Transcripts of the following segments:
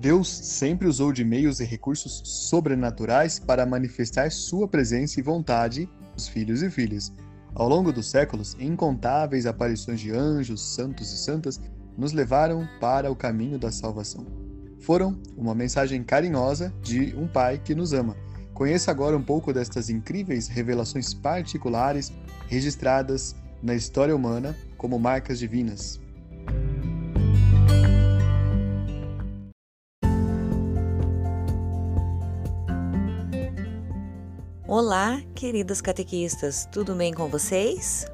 Deus sempre usou de meios e recursos sobrenaturais para manifestar sua presença e vontade aos filhos e filhas. Ao longo dos séculos, incontáveis aparições de anjos, santos e santas nos levaram para o caminho da salvação. Foram uma mensagem carinhosa de um Pai que nos ama. Conheça agora um pouco destas incríveis revelações particulares registradas na história humana como marcas divinas. Olá, queridas catequistas, tudo bem com vocês?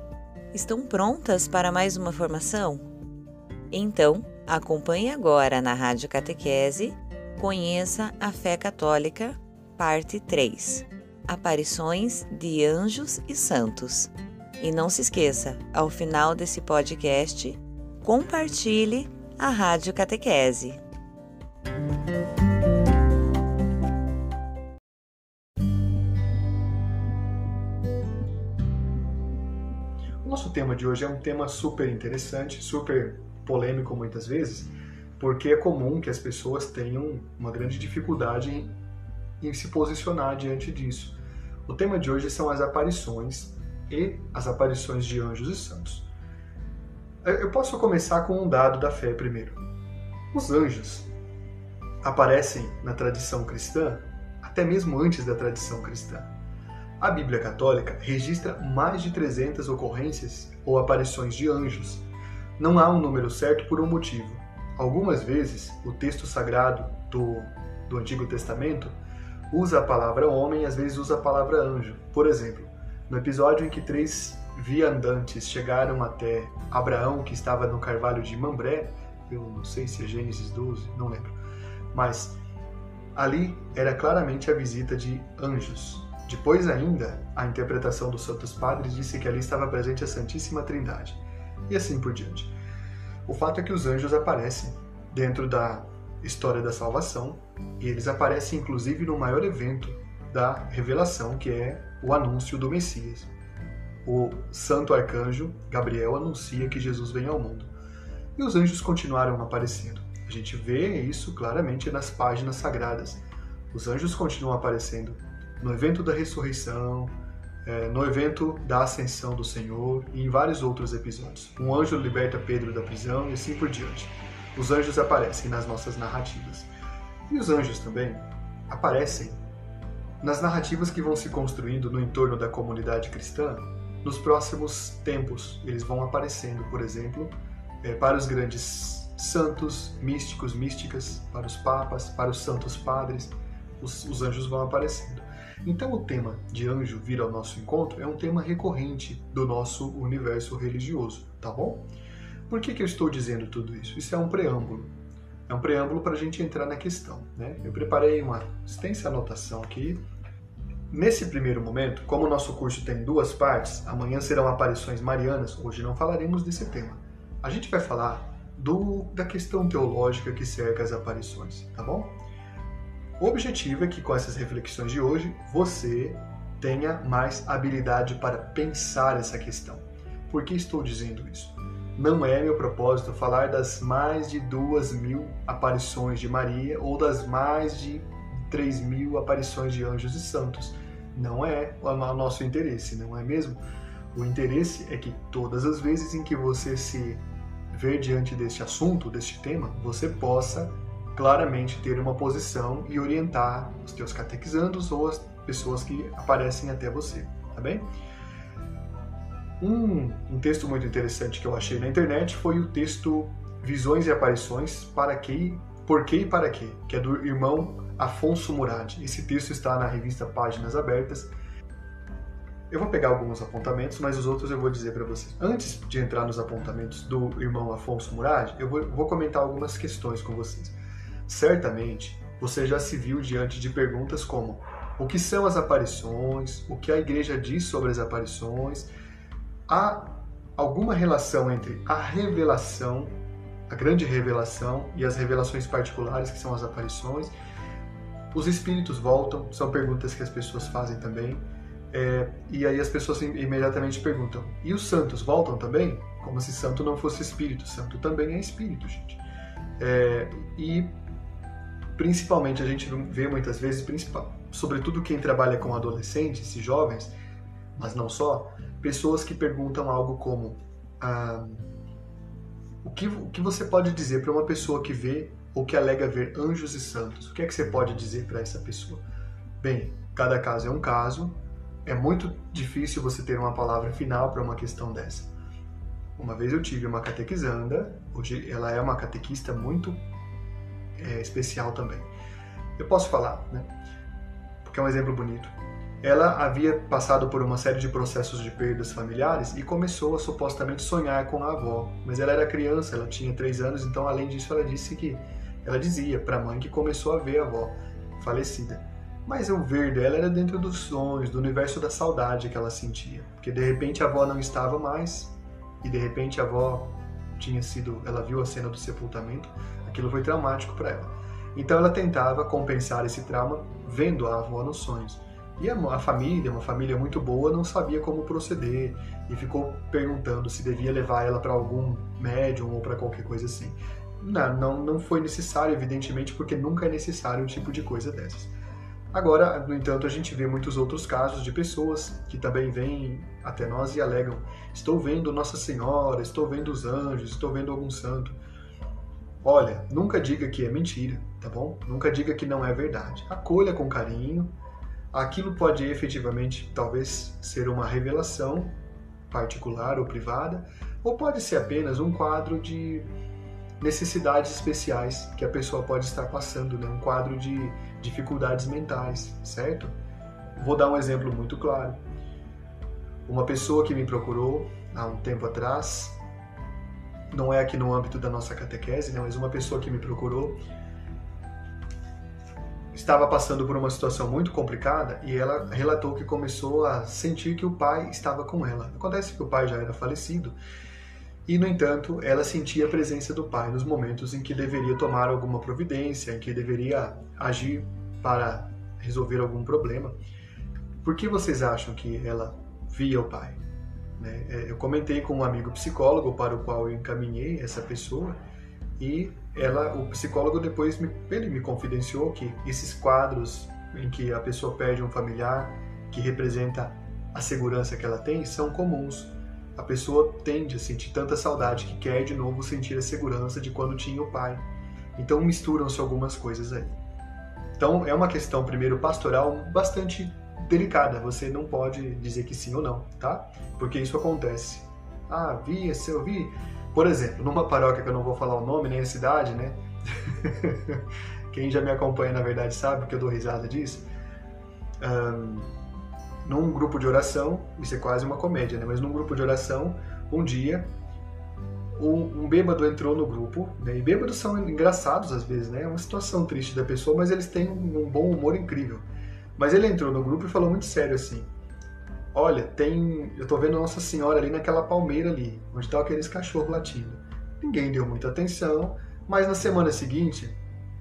Estão prontas para mais uma formação? Então, acompanhe agora na Rádio Catequese Conheça a Fé Católica, parte 3 Aparições de Anjos e Santos. E não se esqueça, ao final desse podcast, compartilhe a Rádio Catequese. Nosso tema de hoje é um tema super interessante, super polêmico muitas vezes, porque é comum que as pessoas tenham uma grande dificuldade em, em se posicionar diante disso. O tema de hoje são as aparições e as aparições de anjos e santos. Eu posso começar com um dado da fé primeiro. Os anjos aparecem na tradição cristã até mesmo antes da tradição cristã. A Bíblia Católica registra mais de 300 ocorrências ou aparições de anjos. Não há um número certo por um motivo. Algumas vezes, o texto sagrado do, do Antigo Testamento usa a palavra homem e às vezes usa a palavra anjo. Por exemplo, no episódio em que três viandantes chegaram até Abraão, que estava no carvalho de Mambré, eu não sei se é Gênesis 12, não lembro, mas ali era claramente a visita de anjos. Depois ainda, a interpretação dos Santos Padres disse que ali estava presente a Santíssima Trindade. E assim por diante. O fato é que os anjos aparecem dentro da história da salvação e eles aparecem inclusive no maior evento da revelação, que é o anúncio do Messias. O santo arcanjo Gabriel anuncia que Jesus vem ao mundo. E os anjos continuaram aparecendo. A gente vê isso claramente nas páginas sagradas. Os anjos continuam aparecendo no evento da ressurreição, é, no evento da ascensão do Senhor e em vários outros episódios. Um anjo liberta Pedro da prisão e assim por diante. Os anjos aparecem nas nossas narrativas. E os anjos também aparecem nas narrativas que vão se construindo no entorno da comunidade cristã nos próximos tempos. Eles vão aparecendo, por exemplo, é, para os grandes santos, místicos, místicas, para os papas, para os santos padres, os, os anjos vão aparecendo. Então, o tema de anjo vir ao nosso encontro é um tema recorrente do nosso universo religioso, tá bom? Por que, que eu estou dizendo tudo isso? Isso é um preâmbulo. É um preâmbulo para a gente entrar na questão. Né? Eu preparei uma extensa anotação aqui. Nesse primeiro momento, como o nosso curso tem duas partes, amanhã serão aparições marianas, hoje não falaremos desse tema. A gente vai falar do, da questão teológica que cerca as aparições, tá bom? O objetivo é que com essas reflexões de hoje você tenha mais habilidade para pensar essa questão. Por que estou dizendo isso? Não é meu propósito falar das mais de duas mil aparições de Maria ou das mais de três mil aparições de anjos e santos. Não é o nosso interesse, não é mesmo? O interesse é que todas as vezes em que você se ver diante deste assunto, deste tema, você possa claramente ter uma posição e orientar os teus catequizandos ou as pessoas que aparecem até você, tá bem? Um, um, texto muito interessante que eu achei na internet foi o texto Visões e Aparições, para que, por que e para que, que é do irmão Afonso Murad. Esse texto está na revista Páginas Abertas. Eu vou pegar alguns apontamentos, mas os outros eu vou dizer para vocês. Antes de entrar nos apontamentos do irmão Afonso Murad, eu vou, vou comentar algumas questões com vocês. Certamente, você já se viu diante de perguntas como: o que são as aparições? O que a igreja diz sobre as aparições? Há alguma relação entre a revelação, a grande revelação, e as revelações particulares, que são as aparições? Os espíritos voltam? São perguntas que as pessoas fazem também. É, e aí as pessoas imediatamente perguntam: e os santos voltam também? Como se santo não fosse espírito. Santo também é espírito, gente. É, e principalmente a gente vê muitas vezes, sobretudo quem trabalha com adolescentes e jovens, mas não só, pessoas que perguntam algo como ah, o, que, o que você pode dizer para uma pessoa que vê ou que alega ver anjos e santos? O que é que você pode dizer para essa pessoa? Bem, cada caso é um caso, é muito difícil você ter uma palavra final para uma questão dessa. Uma vez eu tive uma catequizanda, hoje ela é uma catequista muito é, especial também. Eu posso falar, né? Porque é um exemplo bonito. Ela havia passado por uma série de processos de perdas familiares e começou a supostamente sonhar com a avó. Mas ela era criança, ela tinha três anos, então além disso ela disse que ela dizia para a mãe que começou a ver a avó falecida. Mas o ver dela era dentro dos sonhos, do universo da saudade que ela sentia, porque de repente a avó não estava mais e de repente a avó tinha sido, ela viu a cena do sepultamento, aquilo foi traumático para ela. Então ela tentava compensar esse trauma vendo a avó nos sonhos. E a, família, uma família muito boa, não sabia como proceder e ficou perguntando se devia levar ela para algum médium ou para qualquer coisa assim. Não, não, não foi necessário, evidentemente, porque nunca é necessário um tipo de coisa dessas. Agora, no entanto, a gente vê muitos outros casos de pessoas que também vêm até nós e alegam: estou vendo Nossa Senhora, estou vendo os anjos, estou vendo algum santo. Olha, nunca diga que é mentira, tá bom? Nunca diga que não é verdade. Acolha com carinho. Aquilo pode efetivamente, talvez, ser uma revelação particular ou privada, ou pode ser apenas um quadro de necessidades especiais que a pessoa pode estar passando, né? um quadro de dificuldades mentais, certo? Vou dar um exemplo muito claro. Uma pessoa que me procurou há um tempo atrás, não é aqui no âmbito da nossa catequese, né? mas uma pessoa que me procurou estava passando por uma situação muito complicada e ela relatou que começou a sentir que o pai estava com ela. Acontece que o pai já era falecido e, no entanto, ela sentia a presença do pai nos momentos em que deveria tomar alguma providência, em que deveria agir para resolver algum problema. Por que vocês acham que ela via o pai? Né? É, eu comentei com um amigo psicólogo para o qual eu encaminhei essa pessoa e ela, o psicólogo depois me, ele me confidenciou que esses quadros em que a pessoa perde um familiar que representa a segurança que ela tem são comuns a pessoa tende a sentir tanta saudade que quer de novo sentir a segurança de quando tinha o pai. Então misturam-se algumas coisas aí. Então é uma questão, primeiro, pastoral bastante delicada. Você não pode dizer que sim ou não, tá? Porque isso acontece. Ah, vi, se eu vi. Por exemplo, numa paróquia que eu não vou falar o nome nem a cidade, né? Quem já me acompanha, na verdade, sabe que eu dou risada disso. Um, num grupo de oração, isso é quase uma comédia, né? Mas num grupo de oração, um dia, um, um bêbado entrou no grupo, né? E bêbados são engraçados às vezes, né? É uma situação triste da pessoa, mas eles têm um, bom humor incrível. Mas ele entrou no grupo e falou muito sério assim: Olha, tem. Eu tô vendo Nossa Senhora ali naquela palmeira ali, onde estão aqueles cachorros latindo. Ninguém deu muita atenção, mas na semana seguinte,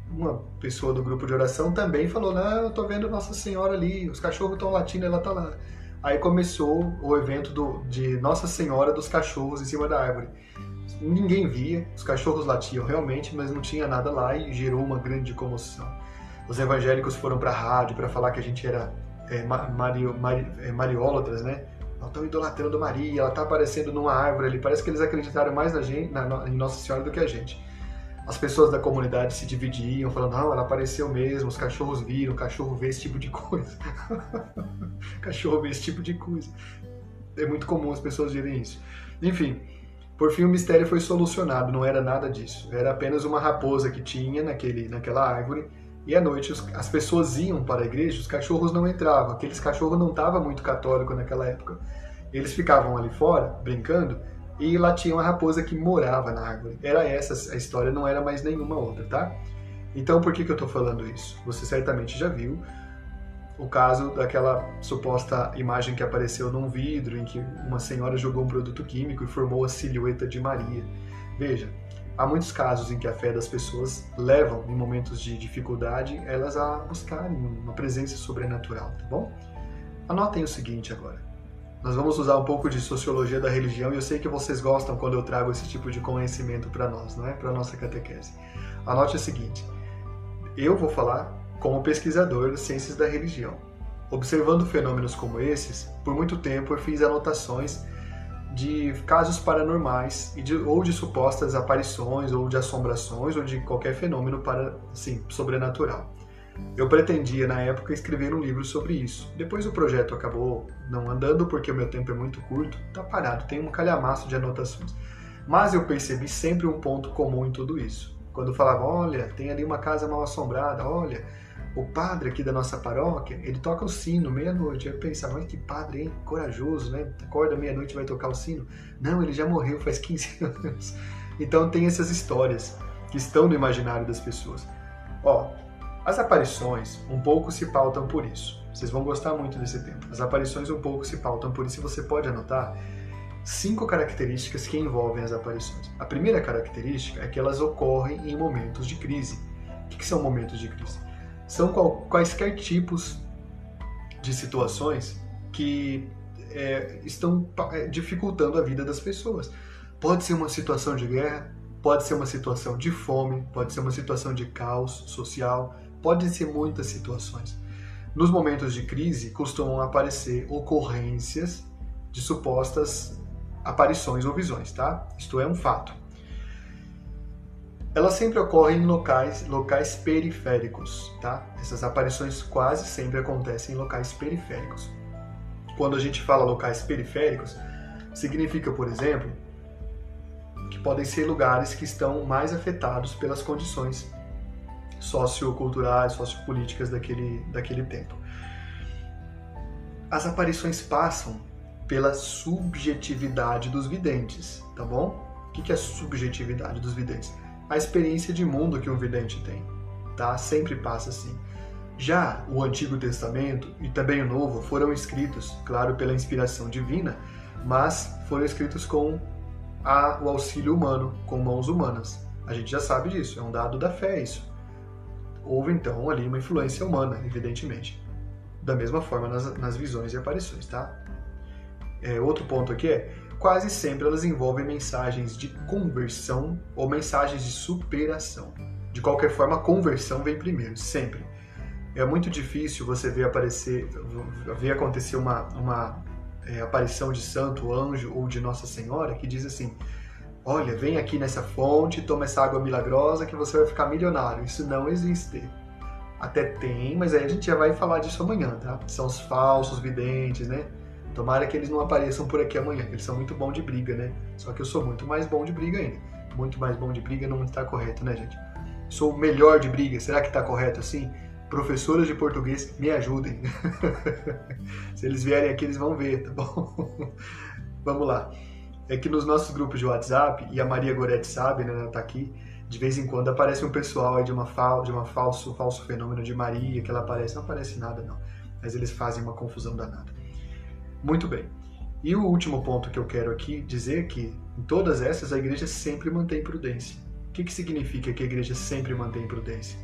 uma pessoa do grupo de oração também falou: Não, eu tô vendo Nossa Senhora ali, os cachorros estão latindo, ela tá lá. Aí começou o evento do, de Nossa Senhora dos cachorros em cima da árvore. Ninguém via, os cachorros latiam realmente, mas não tinha nada lá e gerou uma grande comoção. Os evangélicos foram para a rádio para falar que a gente era é, mario, mari, é, mariólatras, né? Estão idolatrando Maria, ela está aparecendo numa árvore ali. Parece que eles acreditaram mais na gente, na, em Nossa Senhora do que a gente as pessoas da comunidade se dividiam, falando, não, ela apareceu mesmo, os cachorros viram, o cachorro vê esse tipo de coisa. cachorro vê esse tipo de coisa. É muito comum as pessoas verem isso. Enfim, por fim o mistério foi solucionado, não era nada disso. Era apenas uma raposa que tinha naquele, naquela árvore e à noite as pessoas iam para a igreja, os cachorros não entravam. Aqueles cachorros não estavam muito católicos naquela época. Eles ficavam ali fora, brincando, e lá tinha uma raposa que morava na árvore. Era essa a história, não era mais nenhuma outra, tá? Então por que, que eu estou falando isso? Você certamente já viu o caso daquela suposta imagem que apareceu num vidro em que uma senhora jogou um produto químico e formou a silhueta de Maria. Veja, há muitos casos em que a fé das pessoas levam, em momentos de dificuldade, elas a buscarem uma presença sobrenatural, tá bom? Anotem o seguinte agora. Nós vamos usar um pouco de sociologia da religião e eu sei que vocês gostam quando eu trago esse tipo de conhecimento para nós, não é? Para nossa catequese. Anote o seguinte: Eu vou falar como pesquisador das ciências da religião. Observando fenômenos como esses, por muito tempo eu fiz anotações de casos paranormais e de, ou de supostas aparições ou de assombrações ou de qualquer fenômeno para, assim, sobrenatural. Eu pretendia na época escrever um livro sobre isso. Depois o projeto acabou não andando porque o meu tempo é muito curto, tá parado, tem um calhamaço de anotações. Mas eu percebi sempre um ponto comum em tudo isso. Quando falava, olha, tem ali uma casa mal assombrada, olha, o padre aqui da nossa paróquia, ele toca o sino meia-noite. Eu pensava, mas que padre, hein? Corajoso, né? Acorda meia-noite e vai tocar o sino. Não, ele já morreu faz 15 anos. Então tem essas histórias que estão no imaginário das pessoas. Ó, as aparições um pouco se pautam por isso. Vocês vão gostar muito desse tempo. As aparições um pouco se pautam por isso você pode anotar cinco características que envolvem as aparições. A primeira característica é que elas ocorrem em momentos de crise. O que são momentos de crise? São quaisquer tipos de situações que é, estão é, dificultando a vida das pessoas. Pode ser uma situação de guerra, pode ser uma situação de fome, pode ser uma situação de caos social, Podem ser muitas situações. Nos momentos de crise, costumam aparecer ocorrências de supostas aparições ou visões, tá? Isto é um fato. Elas sempre ocorrem em locais, locais periféricos, tá? Essas aparições quase sempre acontecem em locais periféricos. Quando a gente fala locais periféricos, significa, por exemplo, que podem ser lugares que estão mais afetados pelas condições socioculturais, sociopolíticas daquele, daquele tempo. As aparições passam pela subjetividade dos videntes, tá bom? O que é a subjetividade dos videntes? A experiência de mundo que um vidente tem, tá? Sempre passa assim. Já o Antigo Testamento e também o Novo foram escritos, claro, pela inspiração divina, mas foram escritos com a, o auxílio humano, com mãos humanas. A gente já sabe disso, é um dado da fé isso. Houve então ali uma influência humana, evidentemente. Da mesma forma nas, nas visões e aparições, tá? É, outro ponto aqui é, quase sempre elas envolvem mensagens de conversão ou mensagens de superação. De qualquer forma, a conversão vem primeiro, sempre. É muito difícil você ver aparecer, ver acontecer uma, uma é, aparição de santo, anjo ou de Nossa Senhora que diz assim: olha, vem aqui nessa fonte, toma essa água milagrosa que você vai ficar milionário. Isso não existe. Até tem, mas aí a gente já vai falar disso amanhã, tá? São os falsos videntes, né? Tomara que eles não apareçam por aqui amanhã, eles são muito bons de briga, né? Só que eu sou muito mais bom de briga ainda. Muito mais bom de briga não está correto, né, gente? Sou o melhor de briga, será que está correto assim? Professoras de português, me ajudem. Se eles vierem aqui, eles vão ver, tá bom? Vamos lá é que nos nossos grupos de WhatsApp, e a Maria Goretti sabe, né, ela tá aqui, de vez em quando aparece um pessoal aí de uma, fal, de uma falso, falso fenômeno de Maria, que ela aparece, não aparece nada não, mas eles fazem uma confusão danada. Muito bem. E o último ponto que eu quero aqui dizer é que em todas essas a igreja sempre mantém prudência. O que, que significa que a igreja sempre mantém prudência?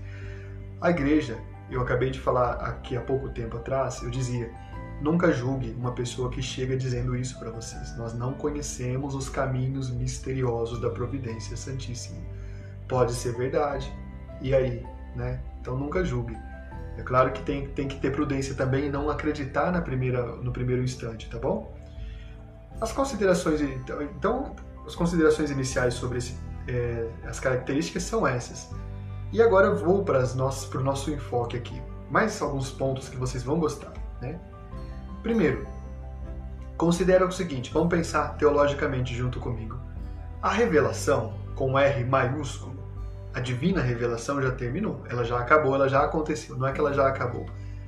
A igreja, eu acabei de falar aqui há pouco tempo atrás, eu dizia, Nunca julgue uma pessoa que chega dizendo isso para vocês. Nós não conhecemos os caminhos misteriosos da providência santíssima. Pode ser verdade. E aí, né? Então nunca julgue. É claro que tem, tem que ter prudência também e não acreditar na primeira, no primeiro instante, tá bom? As considerações, então, então as considerações iniciais sobre esse, é, as características são essas. E agora eu vou para, para o nosso enfoque aqui. Mais alguns pontos que vocês vão gostar, né? Primeiro, considera o seguinte, vamos pensar teologicamente junto comigo. A revelação, com R maiúsculo, a divina revelação já terminou, ela já acabou, ela já aconteceu. Não é que ela já acabou,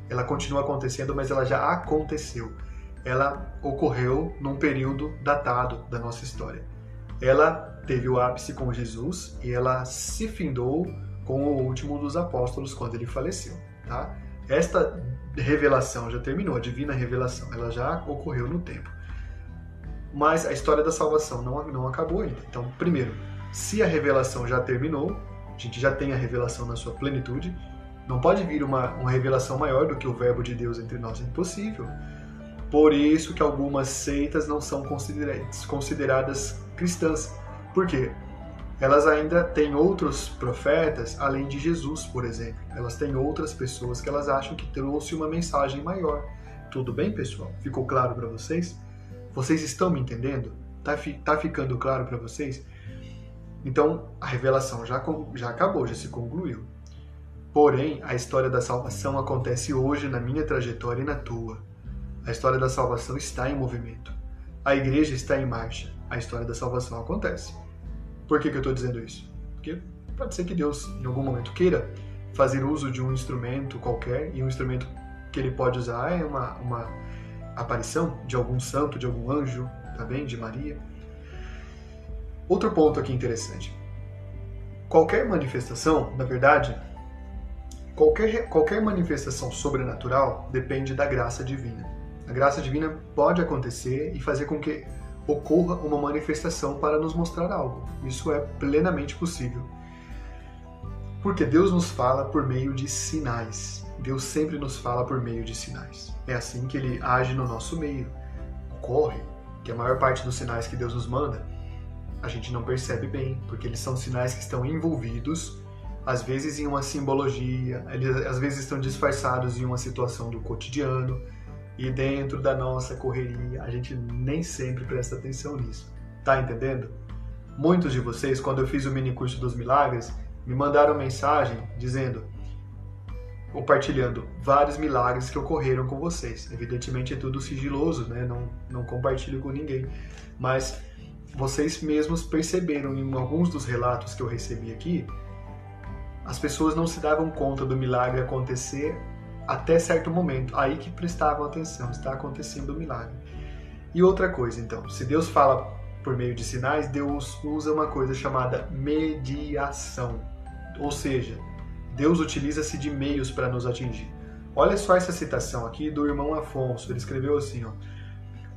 ela continua acontecendo, mas ela já aconteceu. Ela ocorreu num período datado da nossa história. Ela teve o ápice com Jesus e ela se findou com o último dos apóstolos quando ele faleceu, tá? Esta revelação já terminou, a divina revelação, ela já ocorreu no tempo. Mas a história da salvação não, não acabou ainda. Então, primeiro, se a revelação já terminou, a gente já tem a revelação na sua plenitude, não pode vir uma, uma revelação maior do que o verbo de Deus entre nós, é impossível. Por isso que algumas seitas não são consideradas, cristãs. Por quê? elas ainda têm outros profetas além de Jesus, por exemplo. Elas têm outras pessoas que elas acham que trouxe uma mensagem maior. Tudo bem, pessoal? Ficou claro para vocês? Vocês estão me entendendo? Tá, fi, tá ficando claro para vocês? Então, a revelação já, já acabou, já se concluiu. Porém, a história da salvação acontece hoje na minha trajetória e na tua. A história da salvação está em movimento. A igreja está em marcha. A história da salvação acontece. Por que, que eu estou dizendo isso? Porque pode ser que Deus, em algum momento, queira fazer uso de um instrumento qualquer, e um instrumento que ele pode usar é uma, uma aparição de algum santo, de algum anjo, tá bem? De Maria. Outro ponto aqui interessante. Qualquer manifestação, na verdade, qualquer, qualquer manifestação sobrenatural depende da graça divina. A graça divina pode acontecer e fazer com que ocorra uma manifestação para nos mostrar algo. Isso é plenamente possível. Porque Deus nos fala por meio de sinais. Deus sempre nos fala por meio de sinais. É assim que ele age no nosso meio. Ocorre que a maior parte dos sinais que Deus nos manda a gente não percebe bem, porque eles são sinais que estão envolvidos, às vezes em uma simbologia, eles às vezes estão disfarçados em uma situação do cotidiano, e dentro da nossa correria, a gente nem sempre presta atenção nisso. Tá entendendo? Muitos de vocês, quando eu fiz o mini curso dos milagres, me mandaram mensagem dizendo, compartilhando vários milagres que ocorreram com vocês. Evidentemente é tudo sigiloso, né? Não, não compartilho com ninguém. Mas vocês mesmos perceberam em alguns dos relatos que eu recebi aqui, as pessoas não se davam conta do milagre acontecer até certo momento, aí que prestavam atenção, está acontecendo o milagre. E outra coisa, então, se Deus fala por meio de sinais, Deus usa uma coisa chamada mediação. Ou seja, Deus utiliza-se de meios para nos atingir. Olha só essa citação aqui do irmão Afonso. Ele escreveu assim: ó,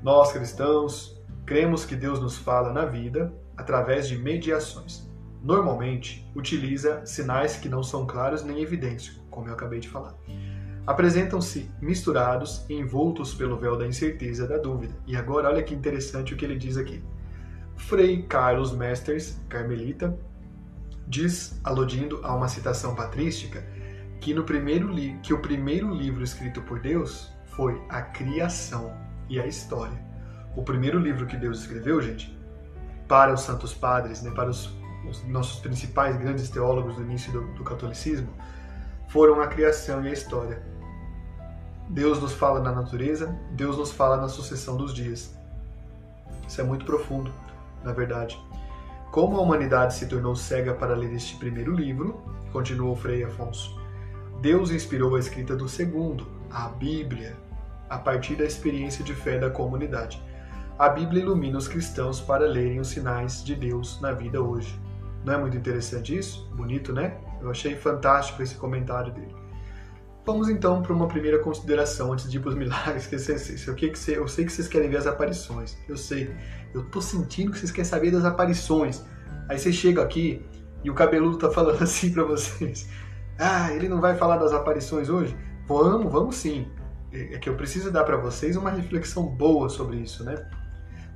Nós cristãos Cremos que Deus nos fala na vida através de mediações. Normalmente, utiliza sinais que não são claros nem evidentes, como eu acabei de falar. Apresentam-se misturados e envoltos pelo véu da incerteza da dúvida. E agora, olha que interessante o que ele diz aqui. Frei Carlos Mesters, carmelita, diz, aludindo a uma citação patrística, que, no primeiro que o primeiro livro escrito por Deus foi a criação e a história o primeiro livro que Deus escreveu, gente, para os santos padres, né, para os, os nossos principais grandes teólogos do início do, do catolicismo, foram a criação e a história. Deus nos fala na natureza, Deus nos fala na sucessão dos dias. Isso é muito profundo, na verdade. Como a humanidade se tornou cega para ler este primeiro livro, continuou Frei Afonso, Deus inspirou a escrita do segundo, a Bíblia, a partir da experiência de fé da comunidade a Bíblia ilumina os cristãos para lerem os sinais de Deus na vida hoje. Não é muito interessante isso? Bonito, né? Eu achei fantástico esse comentário dele. Vamos então para uma primeira consideração antes de ir para os milagres. Que eu, sei, eu sei que vocês querem ver as aparições. Eu sei. Eu tô sentindo que vocês querem saber das aparições. Aí vocês chegam aqui e o cabeludo tá falando assim para vocês. Ah, ele não vai falar das aparições hoje? Vamos, vamos sim. É, é que eu preciso dar para vocês uma reflexão boa sobre isso, né?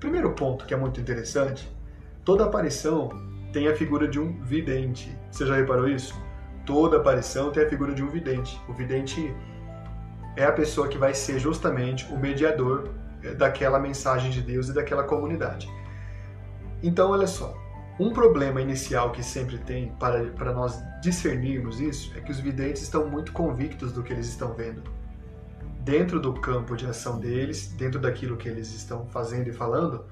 Primeiro ponto que é muito interessante, toda aparição tem a figura de um vidente. Você já reparou isso? Toda aparição tem a figura de um vidente. O vidente é a pessoa que vai ser justamente o mediador eh, daquela mensagem de Deus e daquela comunidade. Então, olha só, um problema inicial que sempre tem para, para nós discernirmos isso é que os videntes estão muito convictos do que eles estão vendo dentro do campo de ação deles, dentro daquilo que eles estão fazendo e falando,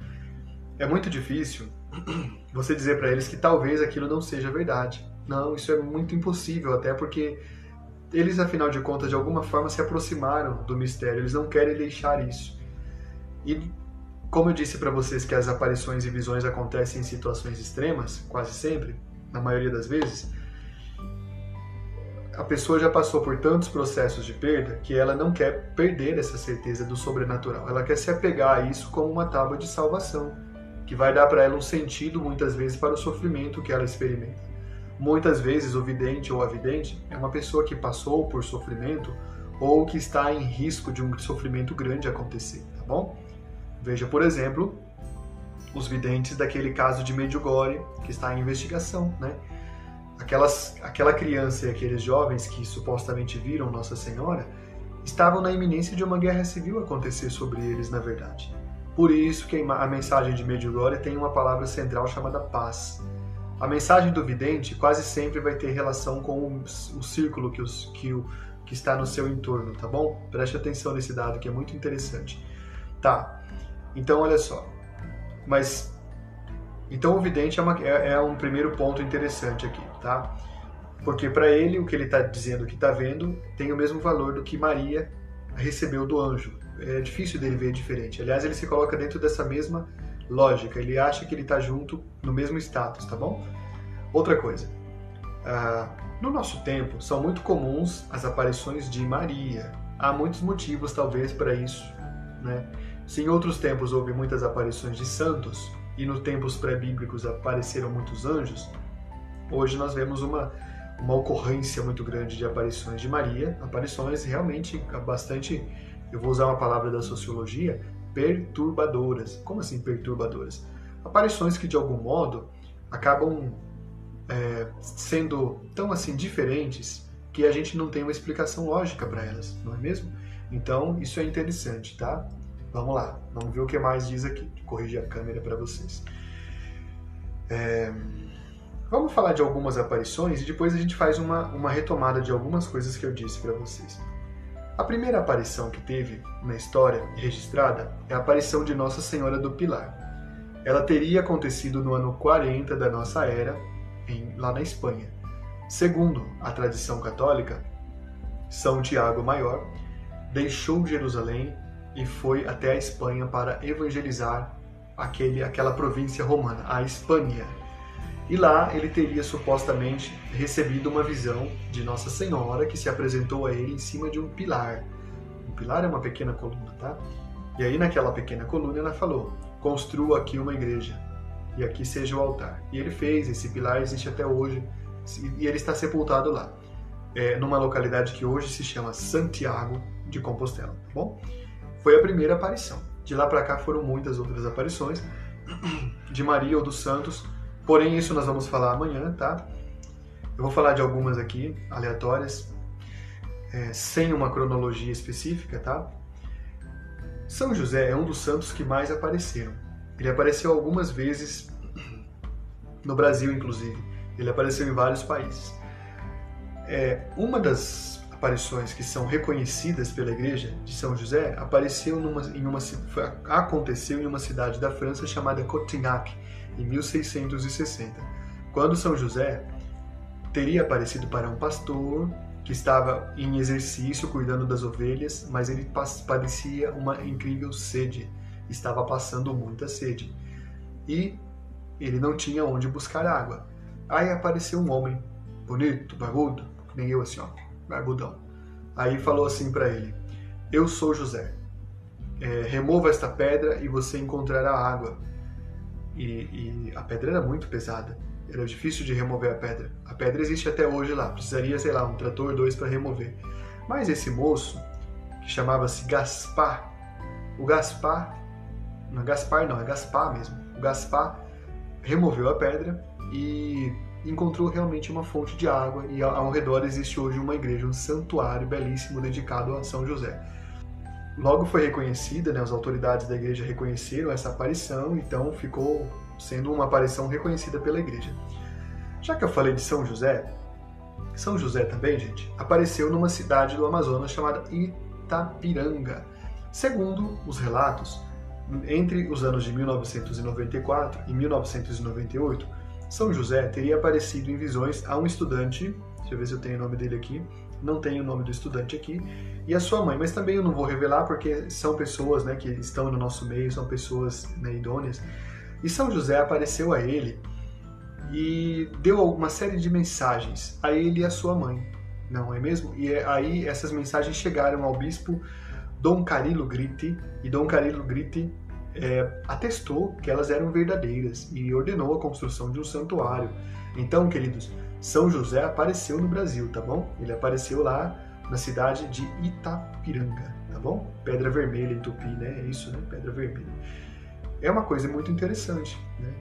é muito difícil você dizer para eles que talvez aquilo não seja verdade. Não, isso é muito impossível, até porque eles, afinal de contas, de alguma forma se aproximaram do mistério, eles não querem deixar isso. E como eu disse para vocês que as aparições e visões acontecem em situações extremas, quase sempre, na maioria das vezes, a pessoa já passou por tantos processos de perda que ela não quer perder essa certeza do sobrenatural. Ela quer se apegar a isso como uma tábua de salvação, que vai dar para ela um sentido muitas vezes para o sofrimento que ela experimenta. Muitas vezes o vidente ou a vidente é uma pessoa que passou por sofrimento ou que está em risco de um sofrimento grande acontecer, tá bom? Veja, por exemplo, os videntes daquele caso de Medjugorje que está em investigação, né? Aquelas, aquela criança e aqueles jovens que supostamente viram Nossa Senhora estavam na iminência de uma guerra civil acontecer sobre eles, na verdade. Por isso que a mensagem de Medjugorje tem uma palavra central chamada paz. A mensagem do vidente quase sempre vai ter relação com o, círculo que, os, que, o, que está no seu entorno, tá bom? Preste atenção nesse dado que é muito interessante. Tá, então olha só. Mas, então o vidente é, uma, é, é um primeiro ponto interessante aqui, tá? Porque para ele o que ele está dizendo que está vendo tem o mesmo valor do que Maria recebeu do anjo. É difícil dele ver diferente. Aliás, ele se coloca dentro dessa mesma lógica. Ele acha que ele está junto no mesmo status, tá bom? Outra coisa. Uh, no nosso tempo, são muito comuns as aparições de Maria. Há muitos motivos, talvez, para isso. Né? Se em outros tempos houve muitas aparições de santos, e nos tempos pré-bíblicos apareceram muitos anjos, hoje nós vemos uma, uma ocorrência muito grande de aparições de Maria, aparições realmente bastante, eu vou usar uma palavra da sociologia, perturbadoras. Como assim perturbadoras? Aparições que de algum modo acabam é, sendo tão assim diferentes que a gente não tem uma explicação lógica para elas, não é mesmo? Então isso é interessante, tá? Vamos lá, vamos ver o que mais diz aqui. Corrigir a câmera para vocês. É... Vamos falar de algumas aparições e depois a gente faz uma, uma retomada de algumas coisas que eu disse para vocês. A primeira aparição que teve na história registrada é a aparição de Nossa Senhora do Pilar. Ela teria acontecido no ano 40 da nossa era, em, lá na Espanha. Segundo a tradição católica, São Tiago Maior deixou Jerusalém e foi até a Espanha para evangelizar aquele, aquela província romana, a Espanha. E lá ele teria supostamente recebido uma visão de Nossa Senhora que se apresentou a ele em cima de um pilar. Um pilar é uma pequena coluna, tá? E aí naquela pequena coluna ela falou: "Construa aqui uma igreja e aqui seja o altar". E ele fez. Esse pilar existe até hoje e ele está sepultado lá, é, numa localidade que hoje se chama Santiago de Compostela, tá bom? Foi a primeira aparição. De lá para cá foram muitas outras aparições de Maria ou dos santos Porém, isso nós vamos falar amanhã, tá? Eu vou falar de algumas aqui, aleatórias, é, sem uma cronologia específica, tá? São José é um dos santos que mais apareceram. Ele apareceu algumas vezes no Brasil, inclusive. Ele apareceu em vários países. É, uma das aparições que são reconhecidas pela Igreja de São José apareceu numa, em uma, aconteceu em uma cidade da França chamada Cotignac, em 1660, quando São José teria aparecido para um pastor que estava em exercício cuidando das ovelhas, mas ele padecia uma incrível sede, estava passando muita sede. E ele não tinha onde buscar água. Aí apareceu um homem, bonito, barbudo, nem eu assim, ó, barbudão. Aí falou assim para ele: Eu sou José. É, remova esta pedra e você encontrará água. E, e, a pedra era muito pesada. Era difícil de remover a pedra. A pedra existe até hoje lá. Precisaria, sei lá, um trator, dois para remover. Mas esse moço, que chamava-se Gaspar, o Gaspar, não é Gaspar não, é Gaspar mesmo. O Gaspar removeu a pedra e encontrou realmente uma fonte de água e ao redor existe hoje uma igreja, um santuário belíssimo dedicado a São José. Logo foi reconhecida, né, as autoridades da igreja reconheceram essa aparição, então ficou sendo uma aparição reconhecida pela igreja. Já que eu falei de São José, São José também, gente, apareceu numa cidade do Amazonas chamada Itapiranga. Segundo os relatos, entre os anos de 1994 e 1998, São José teria aparecido em visões a um estudante, deixa eu ver se eu tenho o nome dele aqui, não tenho o nome do estudante aqui, e a sua mãe, mas também eu não vou revelar porque são pessoas né, que estão no nosso meio, são pessoas né, idôneas. E São José apareceu a ele e deu uma série de mensagens a ele e a sua mãe, não é mesmo? E é aí essas mensagens chegaram ao bispo Dom Carilo Gritti, e Dom Carilo Gritti é, atestou que elas eram verdadeiras e ordenou a construção de um santuário. Então, queridos, São José apareceu no Brasil, tá bom? Ele apareceu lá na cidade de Itapiranga, tá bom? Pedra Vermelha em Tupi, né? É isso, né? Pedra Vermelha. é uma coisa muito interessante, né?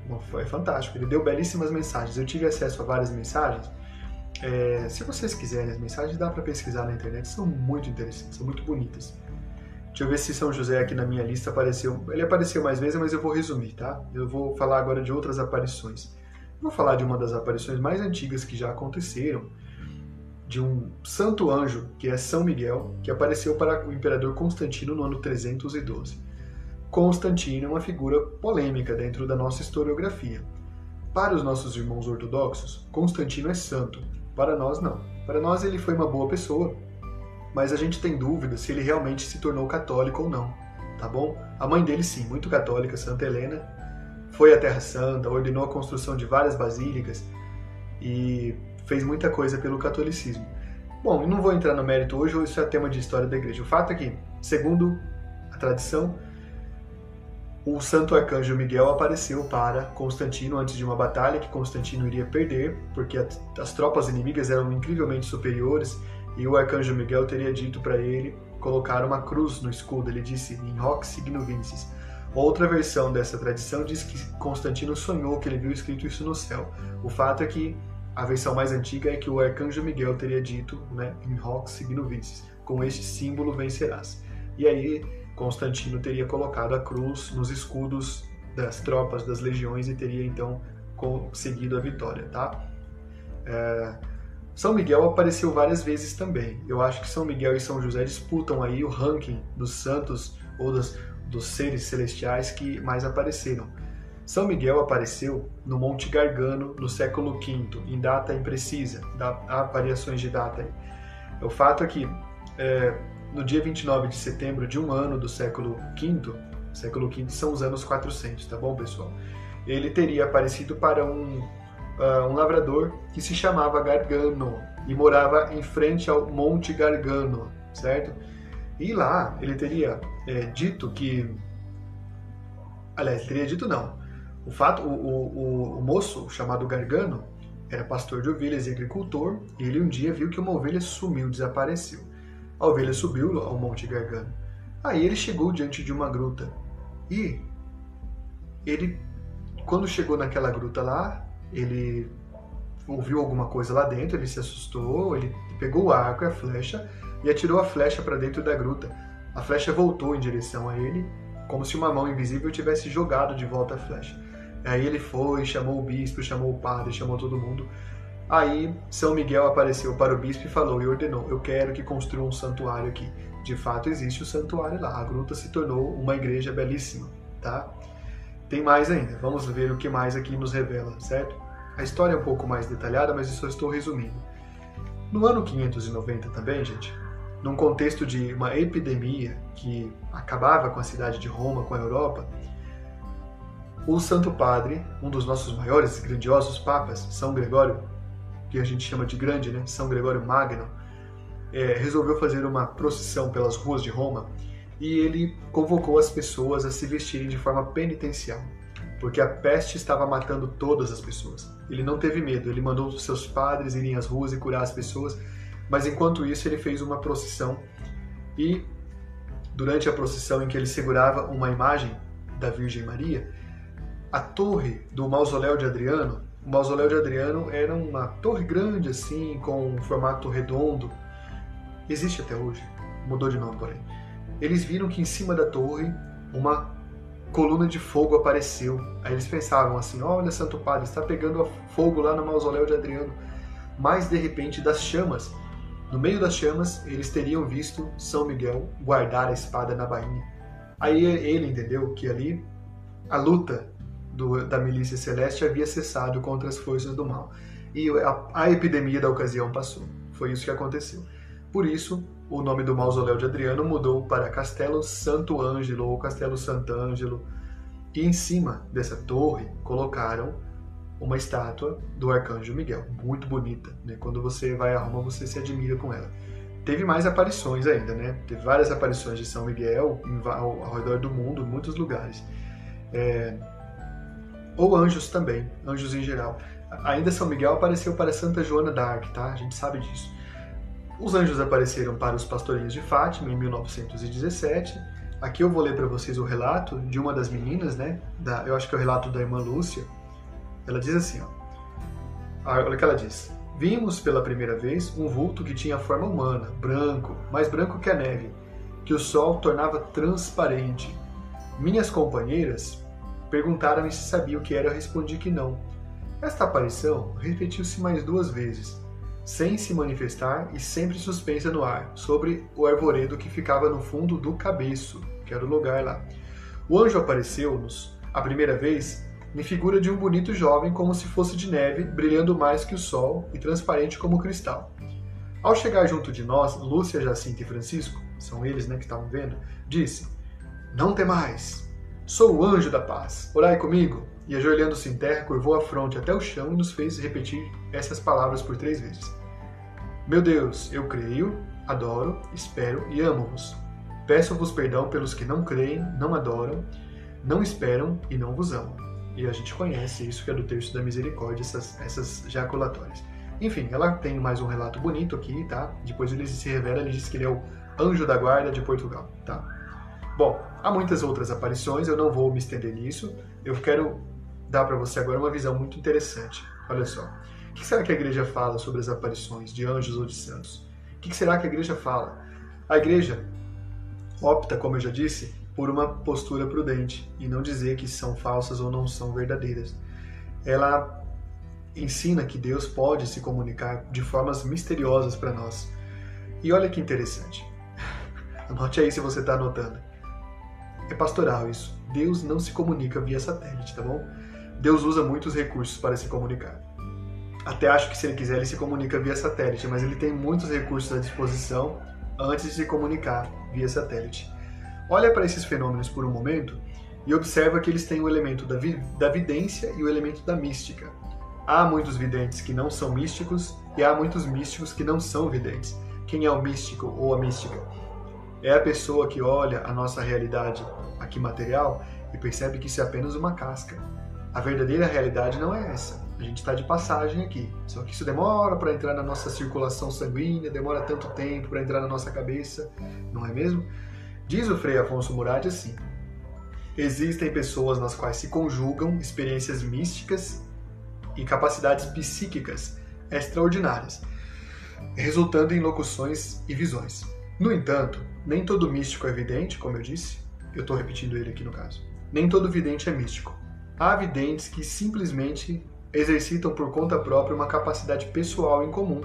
é fantástico. Ele deu belíssimas mensagens. Eu tive acesso a várias mensagens. É, se vocês quiserem as mensagens, dá para pesquisar na internet, são muito interessantes, são muito bonitas. Deixa eu ver se São José aqui na minha lista apareceu. Ele apareceu mais vezes, mas eu vou resumir, tá? Eu vou falar agora de outras aparições. Vou falar de uma das aparições mais antigas que já aconteceram, de um santo anjo, que é São Miguel, que apareceu para o imperador Constantino no ano 312. Constantino é uma figura polêmica dentro da nossa historiografia. Para os nossos irmãos ortodoxos, Constantino é santo. Para nós, não. Para nós, ele foi uma boa pessoa, mas a gente tem dúvida se ele realmente se tornou católico ou não, tá bom? A mãe dele, sim, muito católica, Santa Helena, foi à Terra Santa, ordenou a construção de várias basílicas e fez muita coisa pelo catolicismo. Bom, não vou entrar no mérito hoje, isso é tema de história da igreja. O fato é que, segundo a tradição, o santo arcanjo Miguel apareceu para Constantino antes de uma batalha que Constantino iria perder, porque as tropas inimigas eram incrivelmente superiores e o arcanjo Miguel teria dito para ele colocar uma cruz no escudo. Ele disse: "In hoc signo vincis". Outra versão dessa tradição diz que Constantino sonhou que ele viu escrito isso no céu. O fato é que a versão mais antiga é que o arcanjo Miguel teria dito, né, "In hoc signo vincis", com este símbolo vencerás. E aí Constantino teria colocado a cruz nos escudos das tropas das legiões e teria então conseguido a vitória, tá? É... São Miguel apareceu várias vezes também. Eu acho que São Miguel e São José disputam aí o ranking dos santos ou dos, dos seres celestiais que mais apareceram. São Miguel apareceu no Monte Gargano no século V, em data imprecisa, há variações de data aí. O fato é que é, no dia 29 de setembro de um ano do século V, século V são os anos 400, tá bom, pessoal? Ele teria aparecido para um, uh, um lavrador que se chamava Gargano e morava em frente ao Monte Gargano, certo? E lá ele teria é, dito que. Aliás, teria dito não. O fato, o, o, o moço chamado Gargano era pastor de ovelhas e agricultor, e ele um dia viu que uma ovelha sumiu, desapareceu. A ovelha subiu ao Monte Gargano. Aí ele chegou diante de uma gruta. E ele, quando chegou naquela gruta lá, ele ouviu alguma coisa lá dentro, ele se assustou, ele pegou o arco e a flecha e atirou a flecha para dentro da gruta. A flecha voltou em direção a ele, como se uma mão invisível tivesse jogado de volta a flecha. Aí ele foi, chamou o bispo, chamou o padre, chamou todo mundo. Aí São Miguel apareceu para o bispo e falou e ordenou: Eu quero que construa um santuário aqui. De fato, existe o santuário lá. A gruta se tornou uma igreja belíssima, tá? Tem mais ainda. Vamos ver o que mais aqui nos revela, certo? A história é um pouco mais detalhada, mas eu estou resumindo. No ano 590 também, gente, num contexto de uma epidemia que acabava com a cidade de Roma, com a Europa, o Santo Padre, um dos nossos maiores e grandiosos papas, São Gregório que a gente chama de grande, né? São Gregório Magno, é, resolveu fazer uma procissão pelas ruas de Roma e ele convocou as pessoas a se vestirem de forma penitencial, porque a peste estava matando todas as pessoas. Ele não teve medo, ele mandou seus padres irem às ruas e curar as pessoas, mas enquanto isso ele fez uma procissão e durante a procissão em que ele segurava uma imagem da Virgem Maria, a torre do mausoléu de Adriano o mausoléu de Adriano era uma torre grande assim, com um formato redondo. Existe até hoje, mudou de nome, porém. Eles viram que em cima da torre uma coluna de fogo apareceu. Aí eles pensavam assim: olha, Santo Padre, está pegando fogo lá no mausoléu de Adriano. Mas de repente, das chamas, no meio das chamas, eles teriam visto São Miguel guardar a espada na bainha. Aí ele entendeu que ali a luta do, da milícia celeste havia cessado contra as forças do mal. E a, a epidemia da ocasião passou. Foi isso que aconteceu. Por isso, o nome do mausoléu de Adriano mudou para Castelo Santo Ângelo ou Castelo Sant'Angelo. E em cima dessa torre colocaram uma estátua do arcanjo Miguel, muito bonita. Né? Quando você vai a Roma, você se admira com ela. Teve mais aparições ainda, né? Teve várias aparições de São Miguel ao, ao redor do mundo, em muitos lugares. É, ou anjos também, anjos em geral. Ainda São Miguel apareceu para Santa Joana d'Arc, tá? A gente sabe disso. Os anjos apareceram para os pastorinhos de Fátima em 1917 Aqui eu vou ler para vocês o relato de uma das meninas, né? Da, eu acho que é o relato da irmã Lúcia. Ela diz assim, ó. Ah, olha o que ela diz. Vimos pela primeira vez um vulto que tinha forma humana, branco, mais branco que a neve, que o sol tornava transparente. Minhas companheiras perguntaram-me se sabia o que era, eu respondi que não. Esta aparição repetiu-se mais duas vezes, sem se manifestar e sempre suspensa no ar, sobre o arvoredo que ficava no fundo do cabeço, que era o lugar lá. O anjo apareceu-nos, a primeira vez, em figura de um bonito jovem como se fosse de neve, brilhando mais que o sol e transparente como cristal. Ao chegar junto de nós, Lúcia, Jacinta e Francisco, são eles né, que estavam vendo, disse: Não temais, sou o anjo da paz, orai comigo. E ajoelhando-se em terra, curvou a fronte até o chão e nos fez repetir essas palavras por três vezes. Meu Deus, eu creio, adoro, espero e amo-vos. Peço-vos perdão pelos que não creem, não adoram, não esperam e não vos amam. E a gente conhece isso que é do terço da misericórdia, essas, essas jaculatórias. Enfim, ela tem mais um relato bonito aqui, tá? Depois ele se revela, ele diz que ele é o anjo da guarda de Portugal, tá? Bom, há muitas outras aparições, eu não vou me estender nisso. Eu quero dar para você agora uma visão muito interessante. Olha só. O que será que a igreja fala sobre as aparições de anjos ou de santos? O que será que a igreja fala? A igreja opta, como eu já disse, por uma postura prudente e não dizer que são falsas ou não são verdadeiras. Ela ensina que Deus pode se comunicar de formas misteriosas para nós. E olha que interessante. Anote aí se você está anotando. É pastoral isso. Deus não se comunica via satélite, tá bom? Deus usa muitos recursos para se comunicar. Até acho que se ele quiser ele se comunica via satélite, mas ele tem muitos recursos à disposição antes de se comunicar via satélite. Olha para esses fenômenos por um momento e observa que eles têm o elemento da, vi da vidência e o elemento da mística. Há muitos videntes que não são místicos e há muitos místicos que não são videntes. Quem é o místico ou a mística? É a pessoa que olha a nossa realidade aqui material e percebe que isso é apenas uma casca. A verdadeira realidade não é essa. A gente está de passagem aqui. Só que isso demora para entrar na nossa circulação sanguínea, demora tanto tempo para entrar na nossa cabeça, não é mesmo? Diz o Frei Afonso Murad assim: Existem pessoas nas quais se conjugam experiências místicas e capacidades psíquicas extraordinárias, resultando em locuções e visões. No entanto, nem todo místico é vidente, como eu disse, eu estou repetindo ele aqui no caso. Nem todo vidente é místico. Há videntes que simplesmente exercitam por conta própria uma capacidade pessoal em comum,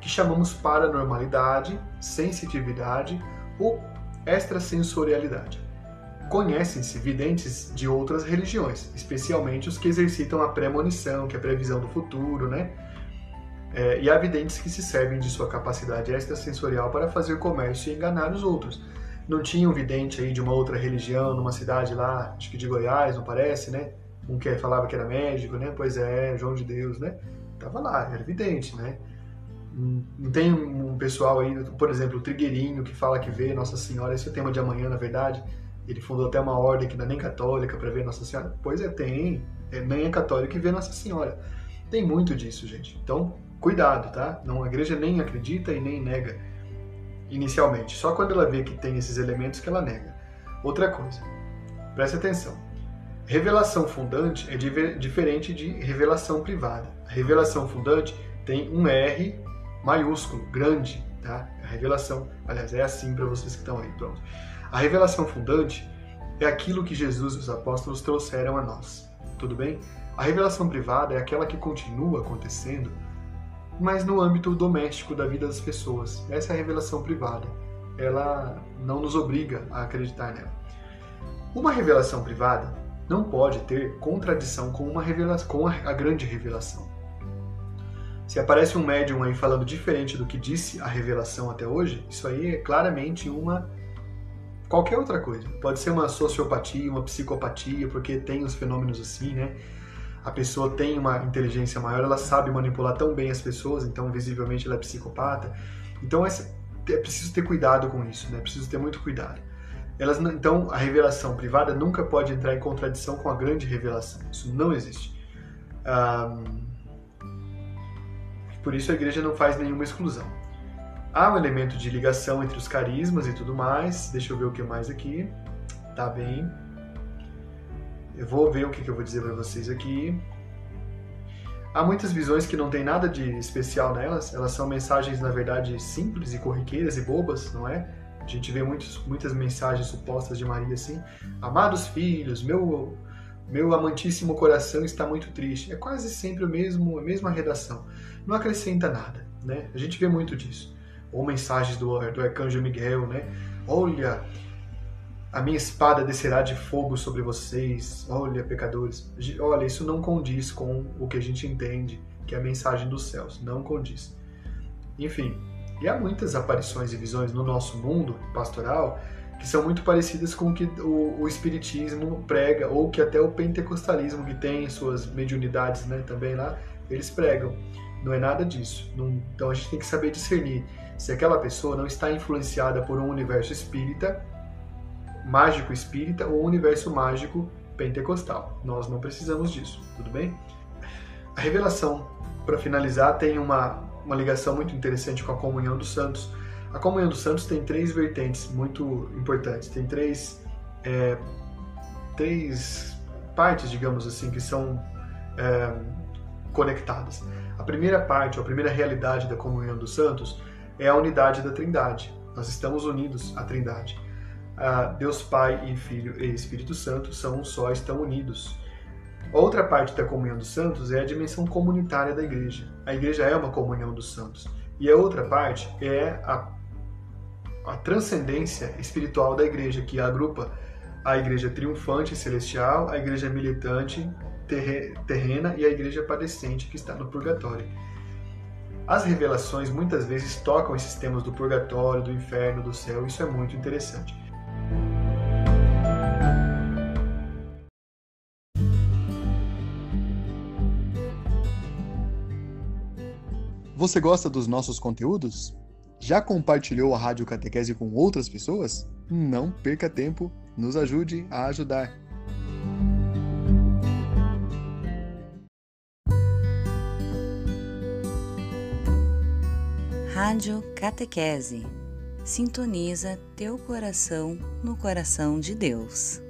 que chamamos paranormalidade, sensitividade ou extrasensorialidade. Conhecem-se videntes de outras religiões, especialmente os que exercitam a premonição, que é a previsão do futuro, né? É, e há videntes que se servem de sua capacidade extrasensorial para fazer comércio e enganar os outros. Não tinha um vidente aí de uma outra religião, numa cidade lá, acho que de Goiás, não parece, né? um que falava que era médico, né? Pois é, João de Deus, né? Tava lá, era evidente, né? Não tem um pessoal aí, por exemplo, o Trigueirinho, que fala que vê Nossa Senhora, esse é o tema de amanhã, na verdade. Ele fundou até uma ordem que não é nem católica para ver Nossa Senhora. Pois é, tem. É, nem é católico que vê Nossa Senhora. Tem muito disso, gente. Então, cuidado, tá? Não, a igreja nem acredita e nem nega inicialmente. Só quando ela vê que tem esses elementos que ela nega. Outra coisa, preste atenção. Revelação fundante é diferente de revelação privada. A revelação fundante tem um R maiúsculo, grande, tá? A revelação, aliás, é assim para vocês que estão aí, pronto. A revelação fundante é aquilo que Jesus e os apóstolos trouxeram a nós, tudo bem? A revelação privada é aquela que continua acontecendo, mas no âmbito doméstico da vida das pessoas. Essa é a revelação privada. Ela não nos obriga a acreditar nela. Uma revelação privada não pode ter contradição com uma revelação, com a grande revelação. Se aparece um médium aí falando diferente do que disse a revelação até hoje, isso aí é claramente uma qualquer outra coisa. Pode ser uma sociopatia, uma psicopatia, porque tem os fenômenos assim, né? A pessoa tem uma inteligência maior, ela sabe manipular tão bem as pessoas, então visivelmente ela é psicopata. Então é, preciso ter cuidado com isso, né? É preciso ter muito cuidado. Elas, então, a revelação privada nunca pode entrar em contradição com a grande revelação. Isso não existe. Um, por isso a igreja não faz nenhuma exclusão. Há um elemento de ligação entre os carismas e tudo mais. Deixa eu ver o que mais aqui. tá bem. Eu vou ver o que, eu vou dizer para vocês aqui. Há muitas visões que não tem nada de especial nelas, elas são mensagens, na verdade, simples e corriqueiras e bobas, não é? A gente vê muitos, muitas mensagens supostas de Maria assim: Amados filhos, meu, meu amantíssimo coração está muito triste. É quase sempre o mesmo, a mesma redação. Não acrescenta nada, né? A gente vê muito disso. Ou mensagens do, do arcanjo Miguel, né? Olha, a minha espada descerá de fogo sobre vocês. Olha, pecadores. Olha, isso não condiz com o que a gente entende, que é a mensagem dos céus. Não condiz. Enfim, e há muitas aparições e visões no nosso mundo pastoral que são muito parecidas com o que o, o Espiritismo prega, ou que até o pentecostalismo, que tem suas mediunidades né, também lá, eles pregam. Não é nada disso. Não, então a gente tem que saber discernir se aquela pessoa não está influenciada por um universo espírita mágico espírita ou universo mágico pentecostal. Nós não precisamos disso, tudo bem? A revelação, para finalizar, tem uma, uma ligação muito interessante com a comunhão dos santos. A comunhão dos santos tem três vertentes muito importantes, tem três, é, três partes, digamos assim, que são é, conectadas. A primeira parte, a primeira realidade da comunhão dos santos é a unidade da Trindade. Nós estamos unidos à Trindade ah, Deus Pai e Filho e Espírito Santo são um só, estão unidos. Outra parte da comunhão dos santos é a dimensão comunitária da igreja. A igreja é uma comunhão dos santos. E a outra parte é a, a transcendência espiritual da igreja, que agrupa a igreja triunfante celestial, a igreja militante terrena e a igreja padecente que está no purgatório. As revelações muitas vezes tocam esses temas do purgatório, do inferno, do céu, isso é muito interessante. Você gosta dos nossos conteúdos? Já compartilhou a Rádio Catequese com outras pessoas? Não perca tempo, nos ajude a ajudar. Rádio Catequese. Sintoniza teu coração no coração de Deus.